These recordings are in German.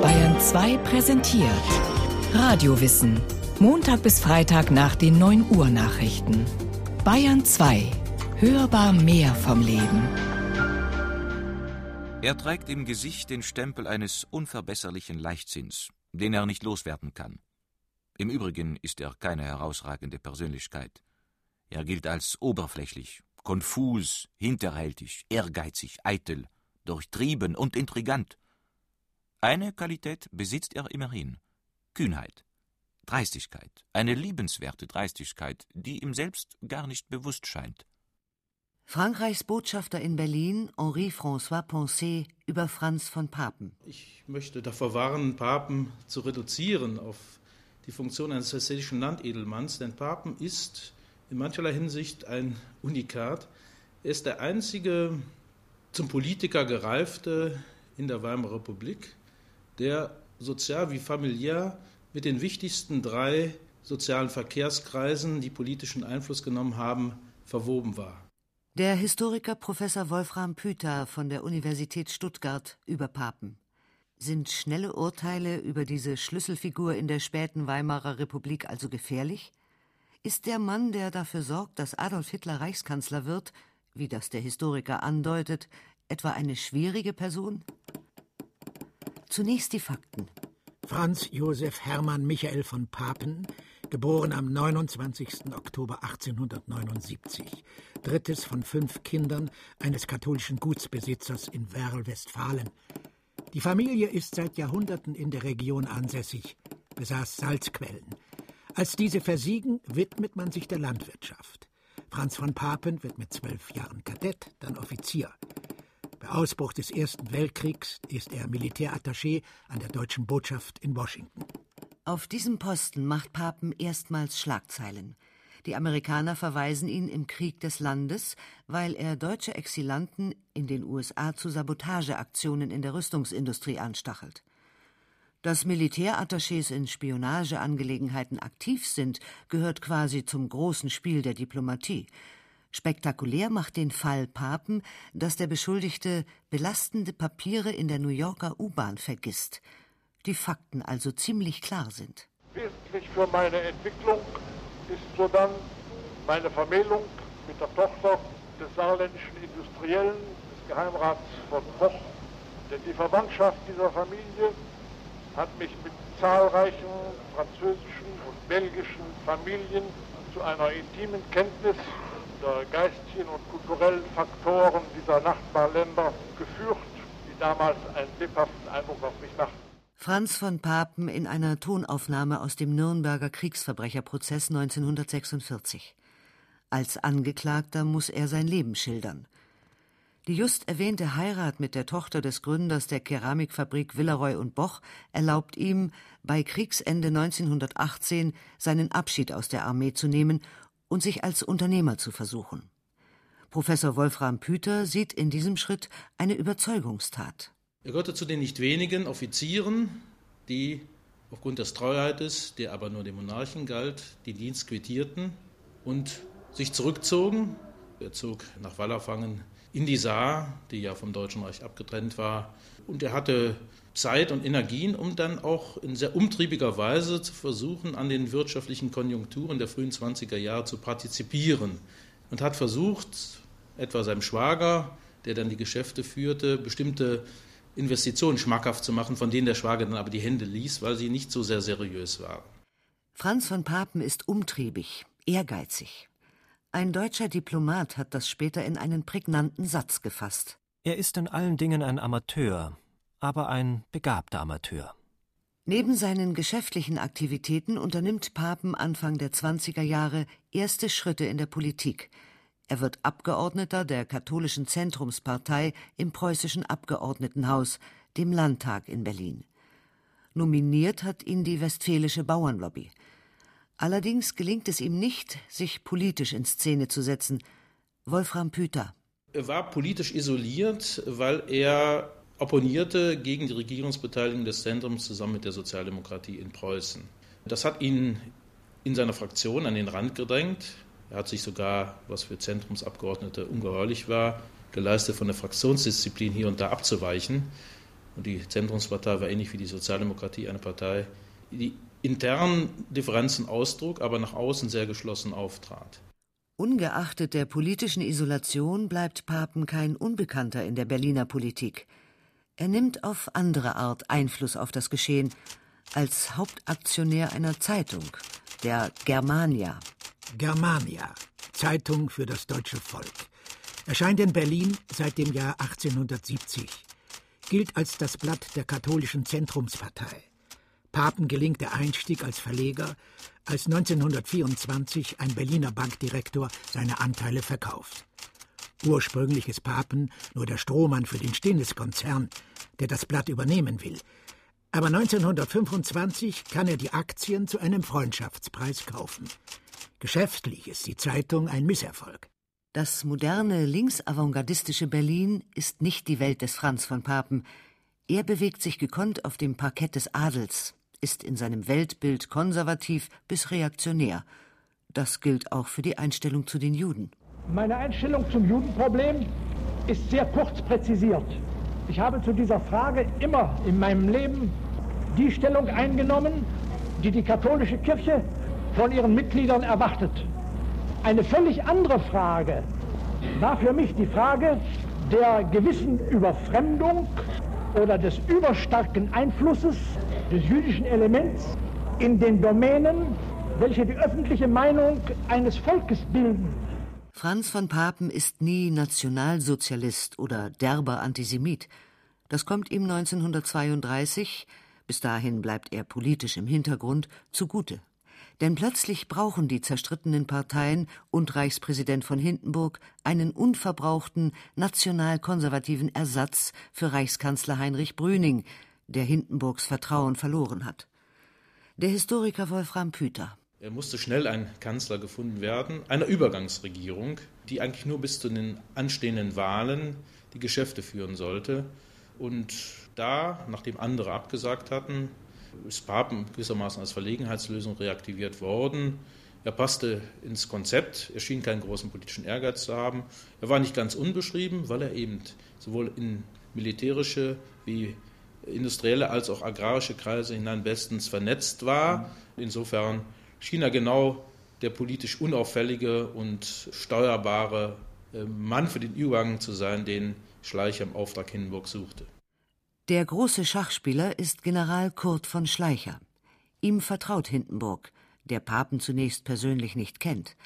Bayern 2 präsentiert Radiowissen. Montag bis Freitag nach den 9 Uhr Nachrichten. Bayern 2. Hörbar mehr vom Leben. Er trägt im Gesicht den Stempel eines unverbesserlichen Leichtsinns, den er nicht loswerden kann. Im Übrigen ist er keine herausragende Persönlichkeit. Er gilt als oberflächlich, konfus, hinterhältig, ehrgeizig, eitel, durchtrieben und intrigant. Eine Qualität besitzt er immerhin Kühnheit, Dreistigkeit, eine liebenswerte Dreistigkeit, die ihm selbst gar nicht bewusst scheint. Frankreichs Botschafter in Berlin, Henri-François Poncet, über Franz von Papen. Ich möchte davor warnen, Papen zu reduzieren auf die Funktion eines hessischen Landedelmanns, denn Papen ist in mancherlei Hinsicht ein Unikat. Er ist der einzige zum Politiker gereifte in der Weimarer Republik, der sozial wie familiär mit den wichtigsten drei sozialen Verkehrskreisen, die politischen Einfluss genommen haben, verwoben war. Der Historiker Professor Wolfram Püter von der Universität Stuttgart über Papen. Sind schnelle Urteile über diese Schlüsselfigur in der späten Weimarer Republik also gefährlich? Ist der Mann, der dafür sorgt, dass Adolf Hitler Reichskanzler wird, wie das der Historiker andeutet, etwa eine schwierige Person? Zunächst die Fakten. Franz Josef Hermann Michael von Papen, geboren am 29. Oktober 1879, drittes von fünf Kindern eines katholischen Gutsbesitzers in Werl, Westfalen. Die Familie ist seit Jahrhunderten in der Region ansässig, besaß Salzquellen. Als diese versiegen, widmet man sich der Landwirtschaft. Franz von Papen wird mit zwölf Jahren Kadett, dann Offizier. Bei Ausbruch des Ersten Weltkriegs ist er Militärattaché an der deutschen Botschaft in Washington. Auf diesem Posten macht Papen erstmals Schlagzeilen. Die Amerikaner verweisen ihn im Krieg des Landes, weil er deutsche Exilanten in den USA zu Sabotageaktionen in der Rüstungsindustrie anstachelt. Dass Militärattachés in Spionageangelegenheiten aktiv sind, gehört quasi zum großen Spiel der Diplomatie. Spektakulär macht den Fall Papen, dass der Beschuldigte belastende Papiere in der New Yorker U-Bahn vergisst. Die Fakten also ziemlich klar sind. Wesentlich für meine Entwicklung ist sodann meine Vermählung mit der Tochter des saarländischen Industriellen, des Geheimrats von Koch. Denn die Verwandtschaft dieser Familie hat mich mit zahlreichen französischen und belgischen Familien zu einer intimen Kenntnis der geistigen und kulturellen Faktoren dieser Nachbarländer geführt, die damals einen lebhaften Eindruck auf mich machten. Franz von Papen in einer Tonaufnahme aus dem Nürnberger Kriegsverbrecherprozess 1946. Als Angeklagter muss er sein Leben schildern. Die just erwähnte Heirat mit der Tochter des Gründers der Keramikfabrik Villeroy und Boch erlaubt ihm, bei Kriegsende 1918 seinen Abschied aus der Armee zu nehmen und sich als Unternehmer zu versuchen. Professor Wolfram Püter sieht in diesem Schritt eine Überzeugungstat. Er gehörte zu den nicht wenigen Offizieren, die aufgrund des Treuheites, der aber nur dem Monarchen galt, den Dienst quittierten und sich zurückzogen. Er zog nach Wallerfangen in die Saar, die ja vom Deutschen Reich abgetrennt war. Und er hatte Zeit und Energien, um dann auch in sehr umtriebiger Weise zu versuchen, an den wirtschaftlichen Konjunkturen der frühen 20er Jahre zu partizipieren. Und hat versucht, etwa seinem Schwager, der dann die Geschäfte führte, bestimmte Investitionen schmackhaft zu machen, von denen der Schwager dann aber die Hände ließ, weil sie nicht so sehr seriös waren. Franz von Papen ist umtriebig, ehrgeizig. Ein deutscher Diplomat hat das später in einen prägnanten Satz gefasst. Er ist in allen Dingen ein Amateur, aber ein begabter Amateur. Neben seinen geschäftlichen Aktivitäten unternimmt Papen Anfang der 20er Jahre erste Schritte in der Politik – er wird Abgeordneter der katholischen Zentrumspartei im preußischen Abgeordnetenhaus, dem Landtag in Berlin. Nominiert hat ihn die Westfälische Bauernlobby. Allerdings gelingt es ihm nicht, sich politisch in Szene zu setzen. Wolfram Püter. Er war politisch isoliert, weil er opponierte gegen die Regierungsbeteiligung des Zentrums zusammen mit der Sozialdemokratie in Preußen. Das hat ihn in seiner Fraktion an den Rand gedrängt. Er hat sich sogar, was für Zentrumsabgeordnete ungeheuerlich war, geleistet, von der Fraktionsdisziplin hier und da abzuweichen. Und die Zentrumspartei war ähnlich wie die Sozialdemokratie eine Partei, die internen Differenzen austrug, aber nach außen sehr geschlossen auftrat. Ungeachtet der politischen Isolation bleibt Papen kein Unbekannter in der Berliner Politik. Er nimmt auf andere Art Einfluss auf das Geschehen als Hauptaktionär einer Zeitung, der Germania. Germania, Zeitung für das deutsche Volk, erscheint in Berlin seit dem Jahr 1870, gilt als das Blatt der katholischen Zentrumspartei. Papen gelingt der Einstieg als Verleger, als 1924 ein Berliner Bankdirektor seine Anteile verkauft. Ursprünglich ist Papen nur der Strohmann für den Stinnes-Konzern, der das Blatt übernehmen will. Aber 1925 kann er die Aktien zu einem Freundschaftspreis kaufen. Geschäftlich ist die Zeitung ein Misserfolg. Das moderne linksavantgardistische Berlin ist nicht die Welt des Franz von Papen. Er bewegt sich gekonnt auf dem Parkett des Adels, ist in seinem Weltbild konservativ bis reaktionär. Das gilt auch für die Einstellung zu den Juden. Meine Einstellung zum Judenproblem ist sehr kurz präzisiert. Ich habe zu dieser Frage immer in meinem Leben die Stellung eingenommen, die die katholische Kirche von ihren Mitgliedern erwartet. Eine völlig andere Frage war für mich die Frage der gewissen Überfremdung oder des überstarken Einflusses des jüdischen Elements in den Domänen, welche die öffentliche Meinung eines Volkes bilden. Franz von Papen ist nie Nationalsozialist oder derber Antisemit. Das kommt ihm 1932, bis dahin bleibt er politisch im Hintergrund, zugute. Denn plötzlich brauchen die zerstrittenen Parteien und Reichspräsident von Hindenburg einen unverbrauchten nationalkonservativen Ersatz für Reichskanzler Heinrich Brüning, der Hindenburgs Vertrauen verloren hat. Der Historiker Wolfram Püter. Er musste schnell ein Kanzler gefunden werden, einer Übergangsregierung, die eigentlich nur bis zu den anstehenden Wahlen die Geschäfte führen sollte. Und da, nachdem andere abgesagt hatten, ist Papen gewissermaßen als Verlegenheitslösung reaktiviert worden. Er passte ins Konzept, er schien keinen großen politischen Ehrgeiz zu haben. Er war nicht ganz unbeschrieben, weil er eben sowohl in militärische wie industrielle als auch agrarische Kreise hinein bestens vernetzt war. Insofern schien er genau der politisch unauffällige und steuerbare äh, Mann für den Übergang zu sein, den Schleicher im Auftrag Hindenburg suchte. Der große Schachspieler ist General Kurt von Schleicher. Ihm vertraut Hindenburg, der Papen zunächst persönlich nicht kennt.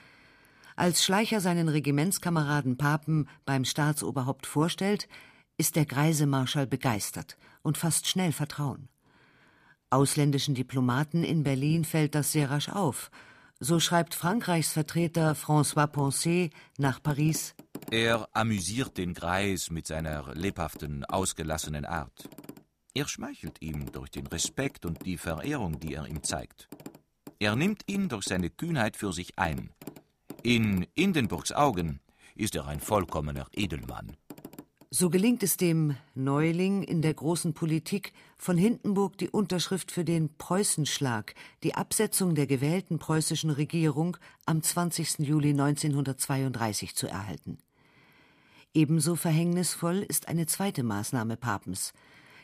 Als Schleicher seinen Regimentskameraden Papen beim Staatsoberhaupt vorstellt, ist der greise Marschall begeistert und fasst schnell Vertrauen. Ausländischen Diplomaten in Berlin fällt das sehr rasch auf. So schreibt Frankreichs Vertreter François Poncet nach Paris Er amüsiert den Greis mit seiner lebhaften, ausgelassenen Art. Er schmeichelt ihm durch den Respekt und die Verehrung, die er ihm zeigt. Er nimmt ihn durch seine Kühnheit für sich ein. In Hindenburgs Augen ist er ein vollkommener Edelmann. So gelingt es dem Neuling in der großen Politik, von Hindenburg die Unterschrift für den Preußenschlag, die Absetzung der gewählten preußischen Regierung am 20. Juli 1932 zu erhalten. Ebenso verhängnisvoll ist eine zweite Maßnahme Papens,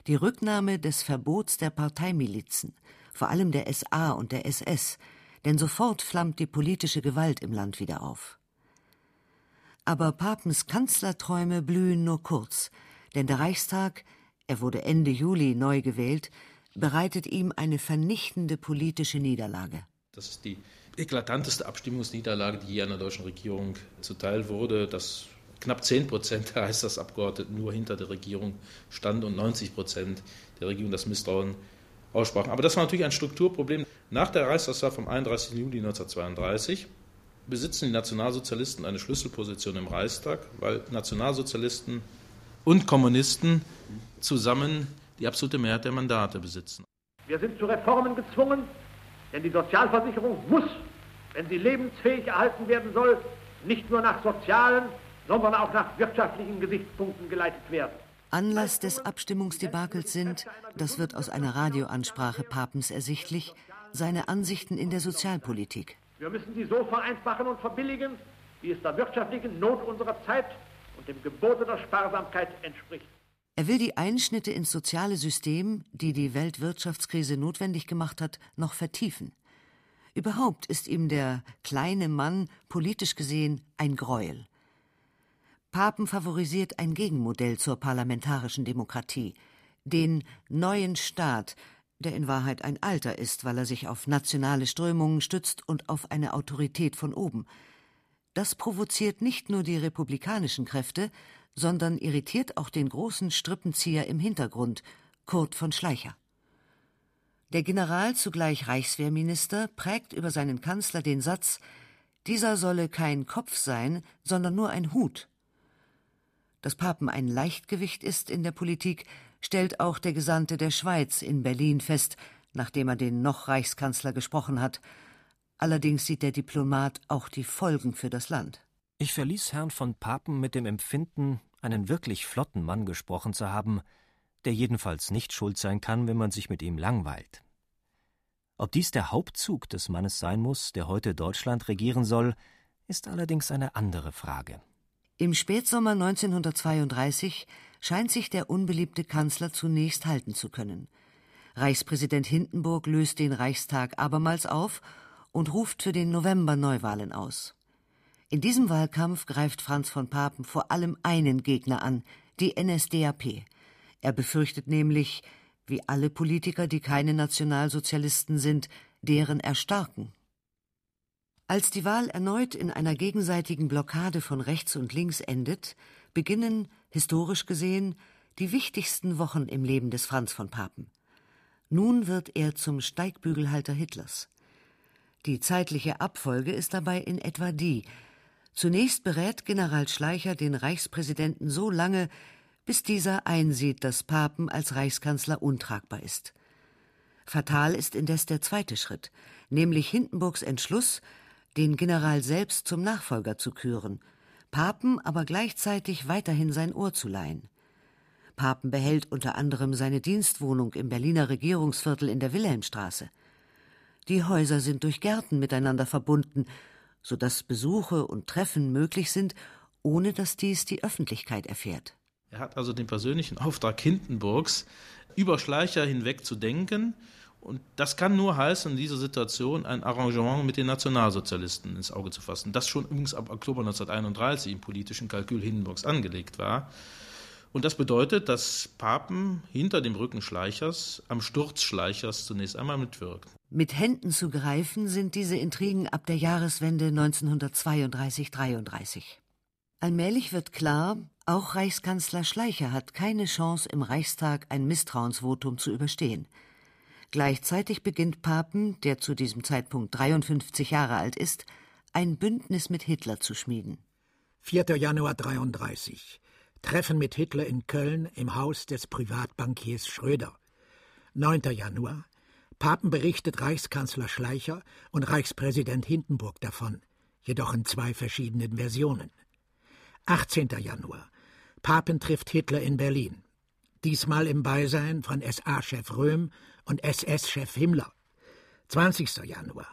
die Rücknahme des Verbots der Parteimilizen, vor allem der SA und der SS, denn sofort flammt die politische Gewalt im Land wieder auf. Aber Papens Kanzlerträume blühen nur kurz, denn der Reichstag, er wurde Ende Juli neu gewählt, bereitet ihm eine vernichtende politische Niederlage. Das ist die eklatanteste Abstimmungsniederlage, die je einer deutschen Regierung zuteil wurde. Dass knapp 10 Prozent der Reichstagsabgeordneten nur hinter der Regierung standen und 90 Prozent der Regierung das Misstrauen aussprachen. Aber das war natürlich ein Strukturproblem. Nach der Reichstagswahl vom 31. Juli 1932 besitzen die Nationalsozialisten eine Schlüsselposition im Reichstag, weil Nationalsozialisten und Kommunisten zusammen die absolute Mehrheit der Mandate besitzen. Wir sind zu Reformen gezwungen, denn die Sozialversicherung muss, wenn sie lebensfähig erhalten werden soll, nicht nur nach sozialen, sondern auch nach wirtschaftlichen Gesichtspunkten geleitet werden. Anlass des Abstimmungsdebakels sind, das wird aus einer Radioansprache Papens ersichtlich, seine Ansichten in der Sozialpolitik. Wir müssen sie so vereinfachen und verbilligen, wie es der wirtschaftlichen Not unserer Zeit und dem Gebote der Sparsamkeit entspricht. Er will die Einschnitte ins soziale System, die die Weltwirtschaftskrise notwendig gemacht hat, noch vertiefen. Überhaupt ist ihm der kleine Mann politisch gesehen ein Greuel. Papen favorisiert ein Gegenmodell zur parlamentarischen Demokratie, den neuen Staat, der in Wahrheit ein alter ist, weil er sich auf nationale Strömungen stützt und auf eine Autorität von oben. Das provoziert nicht nur die republikanischen Kräfte, sondern irritiert auch den großen Strippenzieher im Hintergrund, Kurt von Schleicher. Der General, zugleich Reichswehrminister, prägt über seinen Kanzler den Satz, dieser solle kein Kopf sein, sondern nur ein Hut. Dass Papen ein Leichtgewicht ist in der Politik, stellt auch der Gesandte der Schweiz in Berlin fest, nachdem er den noch Reichskanzler gesprochen hat. Allerdings sieht der Diplomat auch die Folgen für das Land. Ich verließ Herrn von Papen mit dem Empfinden, einen wirklich flotten Mann gesprochen zu haben, der jedenfalls nicht schuld sein kann, wenn man sich mit ihm langweilt. Ob dies der Hauptzug des Mannes sein muss, der heute Deutschland regieren soll, ist allerdings eine andere Frage. Im Spätsommer 1932 scheint sich der unbeliebte Kanzler zunächst halten zu können. Reichspräsident Hindenburg löst den Reichstag abermals auf und ruft für den November Neuwahlen aus. In diesem Wahlkampf greift Franz von Papen vor allem einen Gegner an, die NSDAP. Er befürchtet nämlich, wie alle Politiker, die keine Nationalsozialisten sind, deren Erstarken. Als die Wahl erneut in einer gegenseitigen Blockade von rechts und links endet, beginnen, historisch gesehen, die wichtigsten Wochen im Leben des Franz von Papen. Nun wird er zum Steigbügelhalter Hitlers. Die zeitliche Abfolge ist dabei in etwa die Zunächst berät General Schleicher den Reichspräsidenten so lange, bis dieser einsieht, dass Papen als Reichskanzler untragbar ist. Fatal ist indes der zweite Schritt, nämlich Hindenburgs Entschluss, den General selbst zum Nachfolger zu küren – Papen aber gleichzeitig weiterhin sein Ohr zu leihen. Papen behält unter anderem seine Dienstwohnung im Berliner Regierungsviertel in der Wilhelmstraße. Die Häuser sind durch Gärten miteinander verbunden, so dass Besuche und Treffen möglich sind, ohne dass dies die Öffentlichkeit erfährt. Er hat also den persönlichen Auftrag Hindenburgs, über Schleicher hinweg zu denken und das kann nur heißen, in dieser Situation ein Arrangement mit den Nationalsozialisten ins Auge zu fassen, das schon übrigens ab Oktober 1931 im politischen Kalkül Hindenburgs angelegt war. Und das bedeutet, dass Papen hinter dem Rücken Schleichers am Sturz Schleichers zunächst einmal mitwirkt. Mit Händen zu greifen sind diese Intrigen ab der Jahreswende 1932-33. Allmählich wird klar, auch Reichskanzler Schleicher hat keine Chance, im Reichstag ein Misstrauensvotum zu überstehen. Gleichzeitig beginnt Papen, der zu diesem Zeitpunkt 53 Jahre alt ist, ein Bündnis mit Hitler zu schmieden. 4. Januar 33. Treffen mit Hitler in Köln im Haus des Privatbankiers Schröder. 9. Januar. Papen berichtet Reichskanzler Schleicher und Reichspräsident Hindenburg davon, jedoch in zwei verschiedenen Versionen. 18. Januar. Papen trifft Hitler in Berlin. Diesmal im Beisein von SA-Chef Röhm und SS-Chef Himmler. 20. Januar.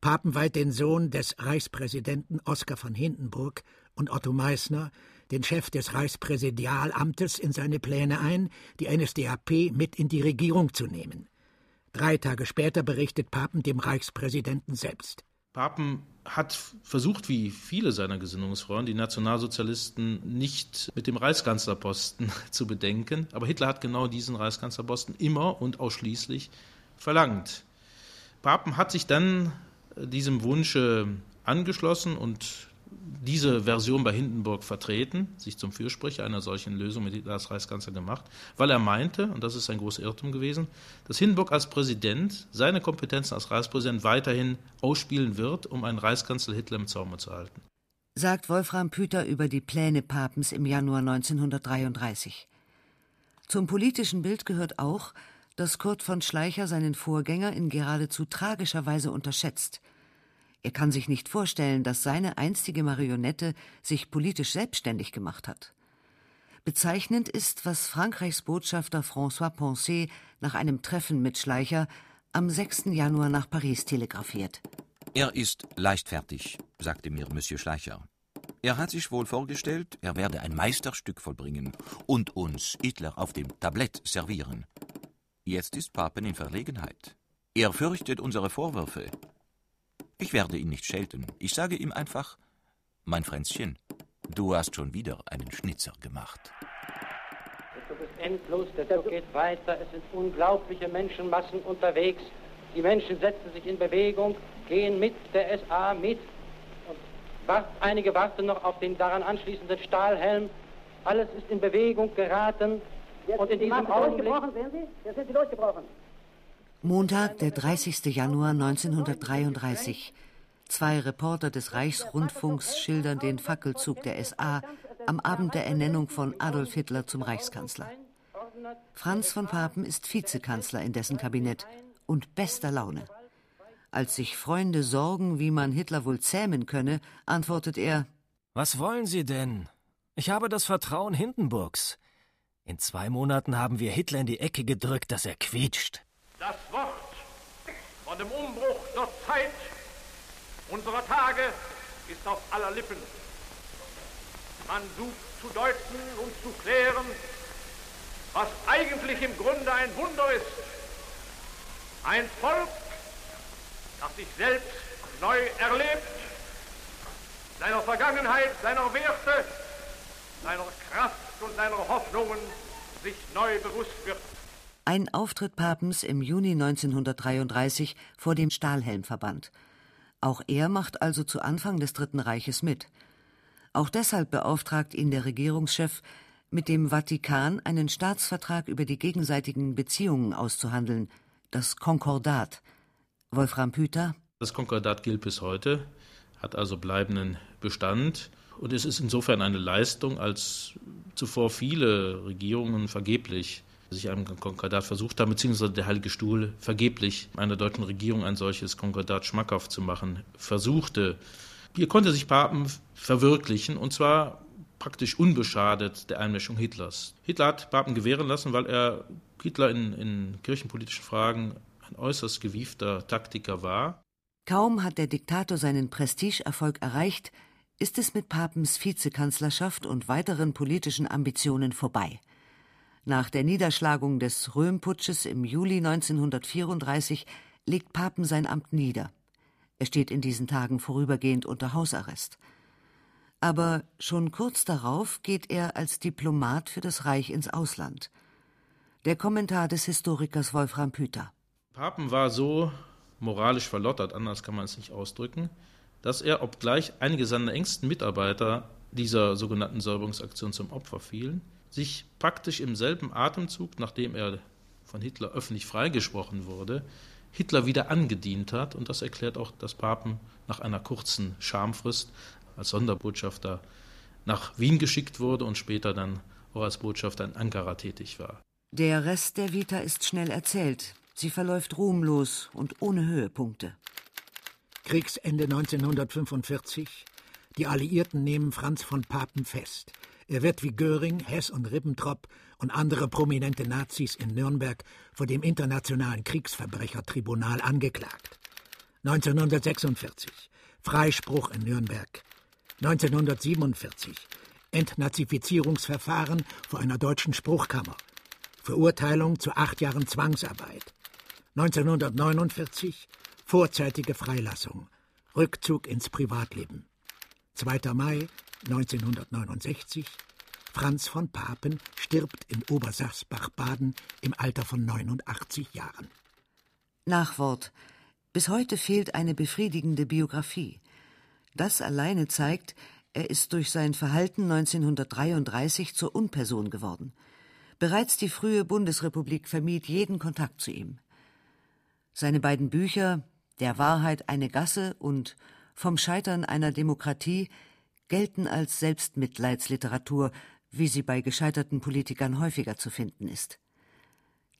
Papen weiht den Sohn des Reichspräsidenten Oskar von Hindenburg und Otto Meissner, den Chef des Reichspräsidialamtes, in seine Pläne ein, die NSDAP mit in die Regierung zu nehmen. Drei Tage später berichtet Papen dem Reichspräsidenten selbst. Papen hat versucht, wie viele seiner Gesinnungsfreunde, die Nationalsozialisten, nicht mit dem Reichskanzlerposten zu bedenken. Aber Hitler hat genau diesen Reichskanzlerposten immer und ausschließlich verlangt. Papen hat sich dann diesem Wunsche angeschlossen und diese Version bei Hindenburg vertreten, sich zum Fürsprecher einer solchen Lösung mit Hitler als Reichskanzler gemacht, weil er meinte, und das ist ein großer Irrtum gewesen, dass Hindenburg als Präsident seine Kompetenzen als Reichspräsident weiterhin ausspielen wird, um einen Reichskanzler Hitler im Zaume zu halten. Sagt Wolfram Püter über die Pläne Papens im Januar 1933. Zum politischen Bild gehört auch, dass Kurt von Schleicher seinen Vorgänger in geradezu tragischer Weise unterschätzt – er kann sich nicht vorstellen, dass seine einstige Marionette sich politisch selbstständig gemacht hat. Bezeichnend ist, was Frankreichs Botschafter François Poncet nach einem Treffen mit Schleicher am 6. Januar nach Paris telegrafiert. Er ist leichtfertig, sagte mir Monsieur Schleicher. Er hat sich wohl vorgestellt, er werde ein Meisterstück vollbringen und uns Hitler auf dem Tablett servieren. Jetzt ist Papen in Verlegenheit. Er fürchtet unsere Vorwürfe. Ich werde ihn nicht schelten. Ich sage ihm einfach, mein Fränzchen, du hast schon wieder einen Schnitzer gemacht. Es ist endlos, der Zug geht weiter, es sind unglaubliche Menschenmassen unterwegs. Die Menschen setzen sich in Bewegung, gehen mit der SA mit. Und wart, einige warten noch auf den daran anschließenden Stahlhelm. Alles ist in Bewegung geraten. Jetzt und in diesem Augenblick... Sehen Sie? Jetzt sind sie durchgebrochen. Montag, der 30. Januar 1933. Zwei Reporter des Reichsrundfunks schildern den Fackelzug der SA am Abend der Ernennung von Adolf Hitler zum Reichskanzler. Franz von Papen ist Vizekanzler in dessen Kabinett und bester Laune. Als sich Freunde sorgen, wie man Hitler wohl zähmen könne, antwortet er Was wollen Sie denn? Ich habe das Vertrauen Hindenburgs. In zwei Monaten haben wir Hitler in die Ecke gedrückt, dass er quietscht. Das Wort von dem Umbruch der Zeit unserer Tage ist auf aller Lippen. Man sucht zu deuten und zu klären, was eigentlich im Grunde ein Wunder ist. Ein Volk, das sich selbst neu erlebt, seiner Vergangenheit, seiner Werte, seiner Kraft und seiner Hoffnungen sich neu bewusst wird. Ein Auftritt Papens im Juni 1933 vor dem Stahlhelmverband. Auch er macht also zu Anfang des Dritten Reiches mit. Auch deshalb beauftragt ihn der Regierungschef, mit dem Vatikan einen Staatsvertrag über die gegenseitigen Beziehungen auszuhandeln, das Konkordat. Wolfram Püter. Das Konkordat gilt bis heute, hat also bleibenden Bestand. Und es ist insofern eine Leistung, als zuvor viele Regierungen vergeblich sich einem Konkordat versucht haben, beziehungsweise der Heilige Stuhl vergeblich einer deutschen Regierung ein solches Konkordat schmackhaft zu machen versuchte. Hier konnte sich Papen verwirklichen, und zwar praktisch unbeschadet der Einmischung Hitlers. Hitler hat Papen gewähren lassen, weil er Hitler in, in kirchenpolitischen Fragen ein äußerst gewiefter Taktiker war. Kaum hat der Diktator seinen Prestigeerfolg erreicht, ist es mit Papens Vizekanzlerschaft und weiteren politischen Ambitionen vorbei. Nach der Niederschlagung des Röhmputsches im Juli 1934 legt Papen sein Amt nieder. Er steht in diesen Tagen vorübergehend unter Hausarrest. Aber schon kurz darauf geht er als Diplomat für das Reich ins Ausland. Der Kommentar des Historikers Wolfram Püter. Papen war so moralisch verlottert, anders kann man es nicht ausdrücken, dass er, obgleich einige seiner engsten Mitarbeiter dieser sogenannten Säuberungsaktion zum Opfer fielen, sich praktisch im selben Atemzug, nachdem er von Hitler öffentlich freigesprochen wurde, Hitler wieder angedient hat. Und das erklärt auch, dass Papen nach einer kurzen Schamfrist als Sonderbotschafter nach Wien geschickt wurde und später dann auch als Botschafter in Ankara tätig war. Der Rest der Vita ist schnell erzählt. Sie verläuft ruhmlos und ohne Höhepunkte. Kriegsende 1945. Die Alliierten nehmen Franz von Papen fest. Er wird wie Göring, Hess und Ribbentrop und andere prominente Nazis in Nürnberg vor dem Internationalen Kriegsverbrechertribunal angeklagt. 1946 Freispruch in Nürnberg. 1947 Entnazifizierungsverfahren vor einer deutschen Spruchkammer. Verurteilung zu acht Jahren Zwangsarbeit. 1949 vorzeitige Freilassung. Rückzug ins Privatleben. 2. Mai 1969 Franz von Papen stirbt in Obersachsbach-Baden im Alter von 89 Jahren. Nachwort. Bis heute fehlt eine befriedigende Biografie. Das alleine zeigt, er ist durch sein Verhalten 1933 zur Unperson geworden. Bereits die frühe Bundesrepublik vermied jeden Kontakt zu ihm. Seine beiden Bücher Der Wahrheit eine Gasse und Vom Scheitern einer Demokratie gelten als Selbstmitleidsliteratur, wie sie bei gescheiterten Politikern häufiger zu finden ist.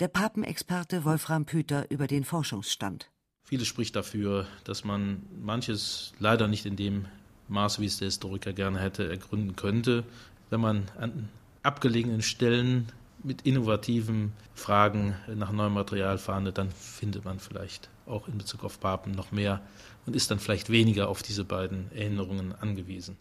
Der Papenexperte Wolfram Püter über den Forschungsstand. Vieles spricht dafür, dass man manches leider nicht in dem Maß, wie es der Historiker gerne hätte, ergründen könnte. Wenn man an abgelegenen Stellen mit innovativen Fragen nach neuem Material fahndet, dann findet man vielleicht auch in Bezug auf Papen noch mehr und ist dann vielleicht weniger auf diese beiden Erinnerungen angewiesen.